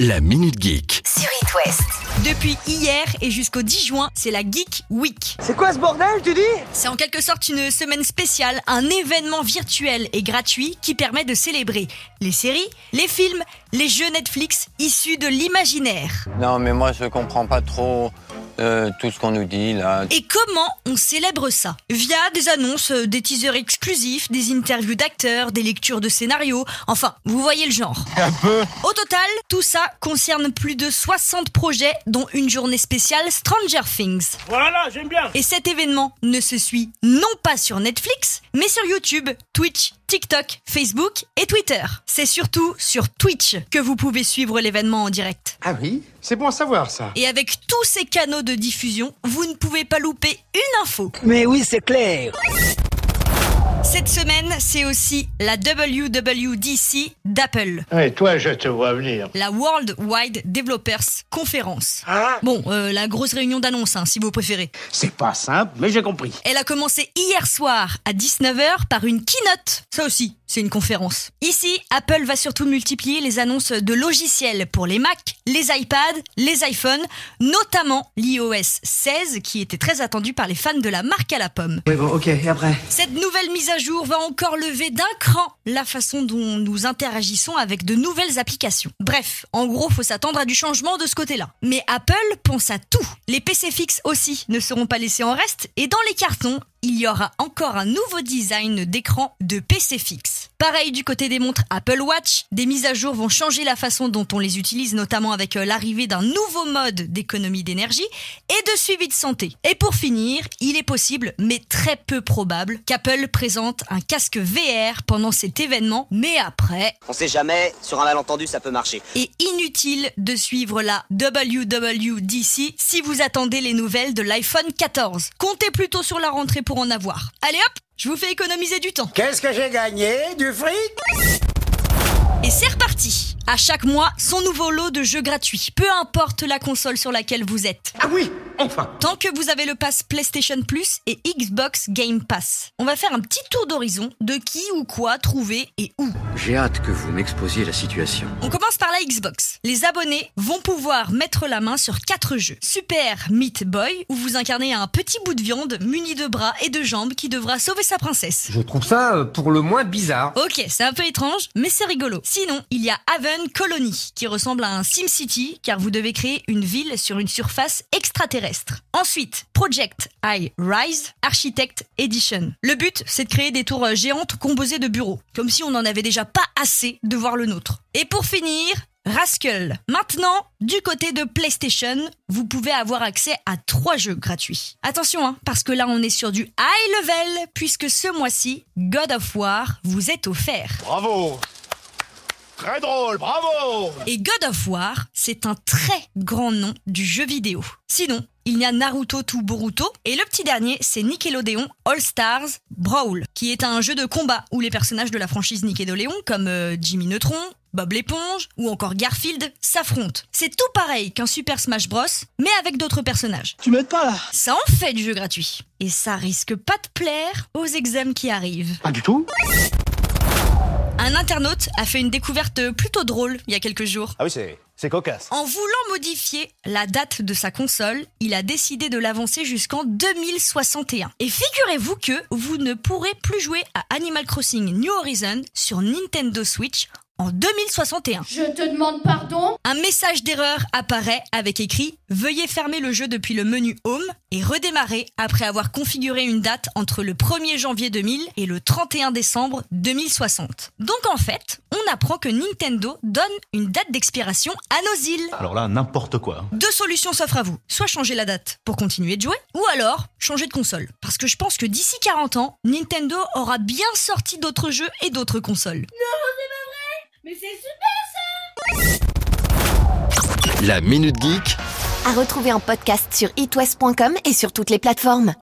La Minute Geek. sur It West. Depuis hier et jusqu'au 10 juin, c'est la Geek Week. C'est quoi ce bordel, tu dis? C'est en quelque sorte une semaine spéciale, un événement virtuel et gratuit qui permet de célébrer les séries, les films, les jeux Netflix issus de l'imaginaire. Non, mais moi, je comprends pas trop euh, tout ce qu'on nous dit là. Et comment on célèbre ça Via des annonces, euh, des teasers exclusifs, des interviews d'acteurs, des lectures de scénarios, enfin, vous voyez le genre. Un peu. Au total, tout ça concerne plus de 60 projets, dont une journée spéciale Stranger Things. Voilà, j'aime bien Et cet événement ne se suit non pas sur Netflix, mais sur YouTube, Twitch, TikTok, Facebook et Twitter. C'est surtout sur Twitch que vous pouvez suivre l'événement en direct. Ah oui C'est bon à savoir ça. Et avec tous ces canaux de diffusion, vous ne pouvez pas louper une info. Mais oui, c'est clair Cette semaine, c'est aussi la WWDC d'Apple, Ouais, toi, je te vois venir. la World Wide Developers Conference. Ah Bon, euh, la grosse réunion d'annonces, hein, si vous préférez. C'est pas simple, mais j'ai compris. Elle a commencé hier soir à 19h par une keynote. Ça aussi, c'est une conférence. Ici, Apple va surtout multiplier les annonces de logiciels pour les Mac, les iPads, les iPhones, notamment l'iOS 16 qui était très attendu par les fans de la marque à la pomme. Oui, bon, ok, et après? Cette nouvelle mise à jour va encore lever d'un cran la façon dont nous interagissons avec de nouvelles applications. Bref, en gros, faut s'attendre à du changement de ce côté-là. Mais Apple pense à tout. Les PC fixes aussi ne seront pas laissés en reste et dans les cartons, il y aura encore un nouveau design d'écran de PC fixe. Pareil du côté des montres Apple Watch, des mises à jour vont changer la façon dont on les utilise, notamment avec euh, l'arrivée d'un nouveau mode d'économie d'énergie et de suivi de santé. Et pour finir, il est possible, mais très peu probable, qu'Apple présente un casque VR pendant cet événement, mais après, On sait jamais, sur un malentendu ça peut marcher. et inutile de suivre la WWDC si vous attendez les nouvelles de l'iPhone 14. Comptez plutôt sur la rentrée pour en avoir. Allez hop, je vous fais économiser du temps. Qu'est-ce que j'ai gagné Du fric Et c'est reparti À chaque mois, son nouveau lot de jeux gratuits, peu importe la console sur laquelle vous êtes. Ah oui Enfin Tant que vous avez le pass PlayStation Plus et Xbox Game Pass. On va faire un petit tour d'horizon de qui ou quoi trouver et où. J'ai hâte que vous m'exposiez la situation. On commence par la Xbox. Les abonnés vont pouvoir mettre la main sur quatre jeux. Super Meat Boy, où vous incarnez un petit bout de viande muni de bras et de jambes qui devra sauver sa princesse. Je trouve ça euh, pour le moins bizarre. Ok, c'est un peu étrange, mais c'est rigolo. Sinon, il y a Haven Colony, qui ressemble à un SimCity, car vous devez créer une ville sur une surface extraterrestre. Ensuite, Project I Rise Architect Edition. Le but, c'est de créer des tours euh, géantes composées de bureaux, comme si on n'en avait déjà pas assez de voir le nôtre. Et pour finir, Rascal. Maintenant, du côté de PlayStation, vous pouvez avoir accès à trois jeux gratuits. Attention, hein, parce que là on est sur du high level, puisque ce mois-ci, God of War vous est offert. Bravo Très drôle, bravo Et God of War, c'est un très grand nom du jeu vidéo. Sinon, il y a Naruto to Boruto, et le petit dernier, c'est Nickelodeon All Stars Brawl, qui est un jeu de combat où les personnages de la franchise Nickelodeon, comme euh, Jimmy Neutron, Bob l'éponge ou encore Garfield, s'affrontent. C'est tout pareil qu'un Super Smash Bros, mais avec d'autres personnages. Tu m'aides pas là? Ça en fait du jeu gratuit. Et ça risque pas de plaire aux examens qui arrivent. Pas du tout? Un internaute a fait une découverte plutôt drôle il y a quelques jours. Ah oui, c'est, c'est cocasse. En voulant modifier la date de sa console, il a décidé de l'avancer jusqu'en 2061. Et figurez-vous que vous ne pourrez plus jouer à Animal Crossing New Horizon sur Nintendo Switch en 2061. Je te demande pardon Un message d'erreur apparaît avec écrit Veuillez fermer le jeu depuis le menu Home et redémarrer après avoir configuré une date entre le 1er janvier 2000 et le 31 décembre 2060. Donc en fait, on apprend que Nintendo donne une date d'expiration à nos îles. Alors là, n'importe quoi. Deux solutions s'offrent à vous. Soit changer la date pour continuer de jouer, ou alors changer de console. Parce que je pense que d'ici 40 ans, Nintendo aura bien sorti d'autres jeux et d'autres consoles. Mais c'est super La Minute Geek À retrouver en podcast sur itwest.com et sur toutes les plateformes.